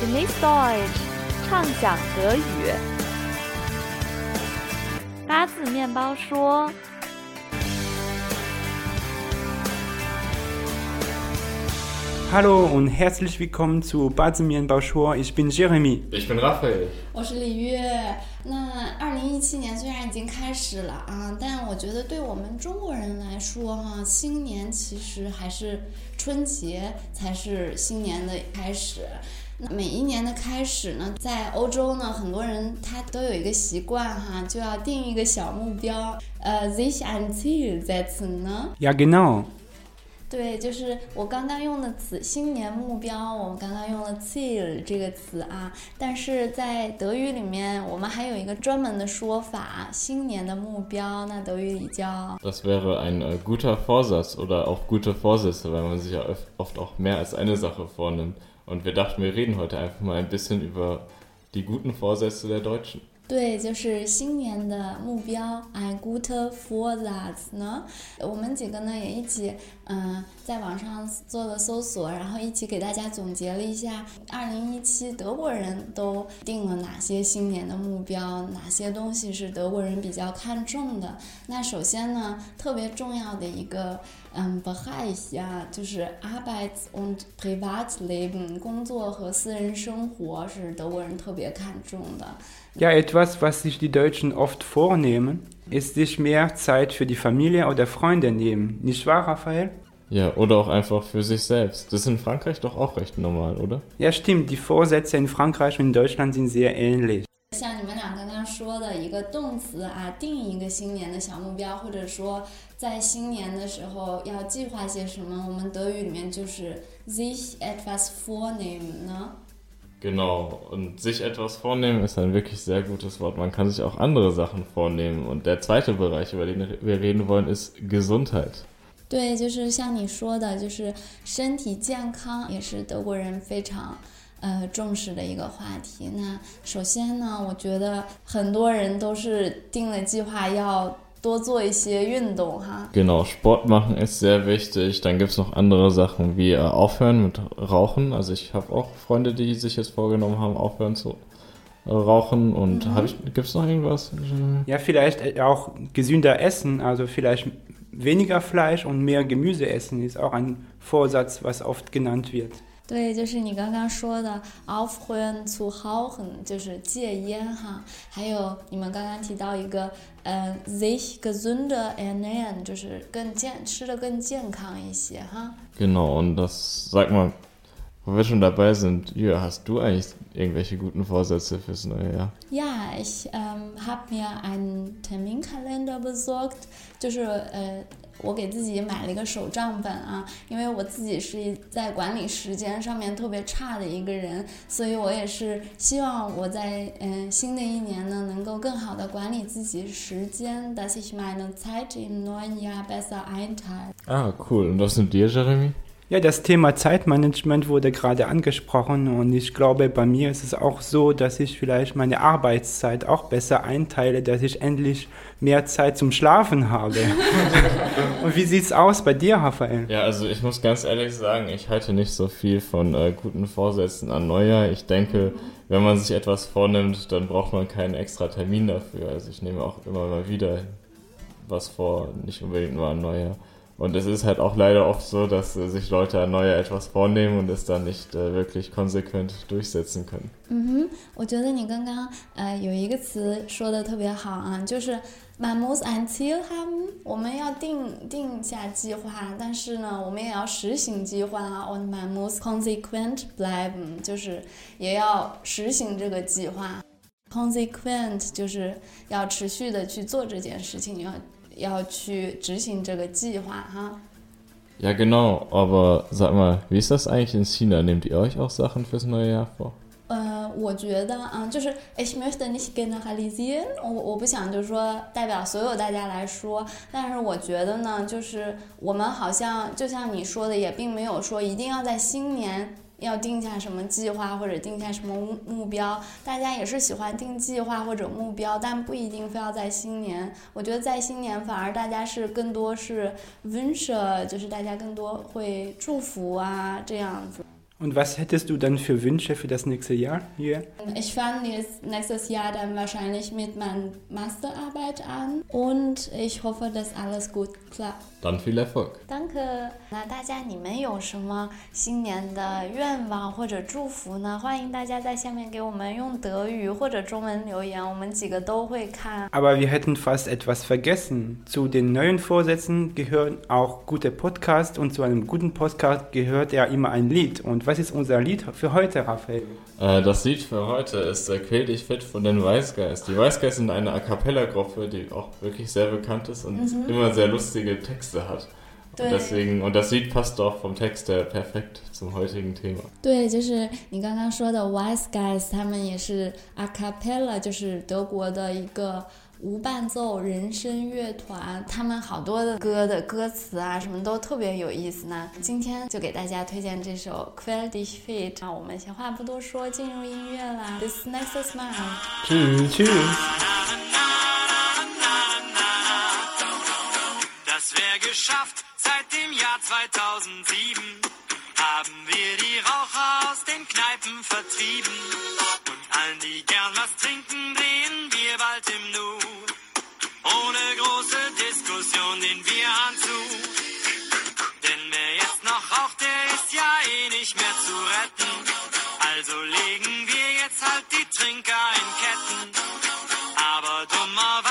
Genieß Deutsch，畅想德语。八字面包说。Hallo und herzlich willkommen zu Ich bin Jeremy. Ich bin Raphael. 我是李月。那二零一七年虽然已经开始了啊，但我觉得对我们中国人来说哈，新年其实还是春节才是新年的开始。那每一年的开始呢，在欧洲呢，很多人他都有一个习惯哈，就要定一个小目标。呃，sich ein Ziel setzen 呢？Ja genau. 对，就是我刚刚用的词“新年目标”，我们刚刚用了 “Ziel” 这个词啊，但是在德语里面，我们还有一个专门的说法，新年的目标，那德语里叫 Das wäre ein guter Vorsatz oder auch gute Vorsätze, weil man sich ja oft auch mehr als eine Sache vornimmt. Und wir dachten, wir reden heute einfach mal ein bisschen über die guten Vorsätze der Deutschen. 对，就是新年的目标，I good for that 呢。我们几个呢也一起，嗯，在网上做了搜索，然后一起给大家总结了一下，二零一七德国人都定了哪些新年的目标，哪些东西是德国人比较看重的。那首先呢，特别重要的一个，嗯，bheis 啊，就是 arbeit und Privatleben，工作和私人生活是德国人特别看重的。Ja, etwas, was sich die Deutschen oft vornehmen, ist sich mehr Zeit für die Familie oder Freunde nehmen. Nicht wahr, Raphael? Ja, oder auch einfach für sich selbst. Das ist in Frankreich doch auch recht normal, oder? Ja, stimmt. Die Vorsätze in Frankreich und in Deutschland sind sehr ähnlich. 像你们俩刚刚说的一个动词啊，定一个新年的小目标，或者说在新年的时候要计划些什么，我们德语里面就是 sich etwas vornehmen 呢。 Genau, und sich etwas vornehmen ist ein wirklich sehr gutes Wort. Man kann sich auch andere Sachen vornehmen. Und der zweite Bereich, über den wir reden wollen, ist Gesundheit. 对，就是像你说的，就是身体健康也是德国人非常呃重视的一个话题。那首先呢，我觉得很多人都是定了计划要 Genau, Sport machen ist sehr wichtig. Dann gibt es noch andere Sachen wie äh, aufhören mit Rauchen. Also ich habe auch Freunde, die sich jetzt vorgenommen haben, aufhören zu äh, rauchen. Und mhm. gibt es noch irgendwas? Ja, vielleicht äh, auch gesünder essen. Also vielleicht weniger Fleisch und mehr Gemüse essen ist auch ein Vorsatz, was oft genannt wird. 对，就是你刚刚说的 aufhören zu rauchen，就是戒烟哈。还有你们刚刚提到一个，呃，sich gesünder ernähren，就是更健，吃的更健康一些哈。Genau, und das, sag mal, wo wir schon dabei sind, ja, hast du eigentlich irgendwelche guten Vorsätze fürs neue Jahr? Ja, ich ähm, habe mir einen Terminkalender besorgt，就是呃。我给自己买了一个手账本啊，因为我自己是在管理时间上面特别差的一个人，所以我也是希望我在嗯新的一年呢，能够更好的管理自己时间。dass ich meine Zeit im neuen Jahr besser einteile. Ah, cool. Und was sind dir, Jeremy? Ja, das Thema Zeitmanagement wurde gerade angesprochen und ich glaube, bei mir ist es auch so, dass ich vielleicht meine Arbeitszeit auch besser einteile, dass ich endlich mehr Zeit zum Schlafen habe. und wie sieht's aus bei dir, Raphael? Ja, also ich muss ganz ehrlich sagen, ich halte nicht so viel von äh, guten Vorsätzen an Neujahr. Ich denke, wenn man sich etwas vornimmt, dann braucht man keinen extra Termin dafür. Also ich nehme auch immer mal wieder was vor, nicht unbedingt nur an Neujahr. Und es ist halt auch leider oft so, dass äh, sich Leute an Neujahr etwas vornehmen und es dann nicht äh, wirklich konsequent durchsetzen können. 嗯哼，我觉得你刚刚呃有一个词说的特别好啊，就是 man muss ein Ziel haben，我们要定定下计划，但是呢，我们也要实行计划啊，und man muss konsequent bleiben，就是也要实行这个计划。Consequent 就是要持续的去做这件事情，要 要去执行这个计划哈。Ja, genau, aber sag mal, wie ist das eigentlich in China? Nehmt ihr euch auch Sachen fürs neue Jahr vor? 呃，我觉得啊，就是 ich möchte nicht generalisieren，我我不想就是说代表所有大家来说，但是我觉得呢，就是我们好像就像你说的，也并没有说一定要在新年要定下什么计划或者定下什么目标，大家也是喜欢定计划或者目标，但不一定非要在新年。我觉得在新年反而大家是更多是 wünsche，就是大家更多会祝福啊这样子。Und was hättest du dann für Wünsche für das nächste Jahr hier? Ich fange jetzt nächstes Jahr dann wahrscheinlich mit meiner Masterarbeit an und ich hoffe, dass alles gut klappt. Dann viel Erfolg. Danke。那大家你们有什么新年的愿望或者祝福呢？欢迎大家在下面给我们用德语或者中文留言，我们几个都会看。 Aber wir hätten fast etwas vergessen. Zu den neuen Vorsätzen gehören auch gute Podcasts und zu einem guten Podcast gehört ja immer ein Lied. Und was ist unser Lied für heute, Raphael? Äh, das Lied für heute ist äh, Quäl dich fit von den Weißgeist. Die Weißgeist sind eine A Cappella-Gruppe, die auch wirklich sehr bekannt ist und immer sehr lustige Texte hat. Und Mhm. 对 deswegen, und das Lied passt auch vom Text her perfekt zum heutigen Thema. 对，就是你刚刚说的 Wise Guys，他们也是 a cappella，就是德国的一个 无伴奏人声乐团。他们好多的歌的歌词啊，什么都特别有意思呢。今天就给大家推荐这首 q u e l d i s h fit。那我们闲话不多说，进入音乐啦。This next smile。Cheers, cheers. Geschafft. Seit dem Jahr 2007 haben wir die Raucher aus den Kneipen vertrieben. Allen, die gern was trinken, sehen wir bald im Nu. Ohne große Diskussion, den wir anzu. Denn wer jetzt noch raucht, der ist ja eh nicht mehr zu retten. Also legen wir jetzt halt die Trinker in Ketten. Aber dummerweise.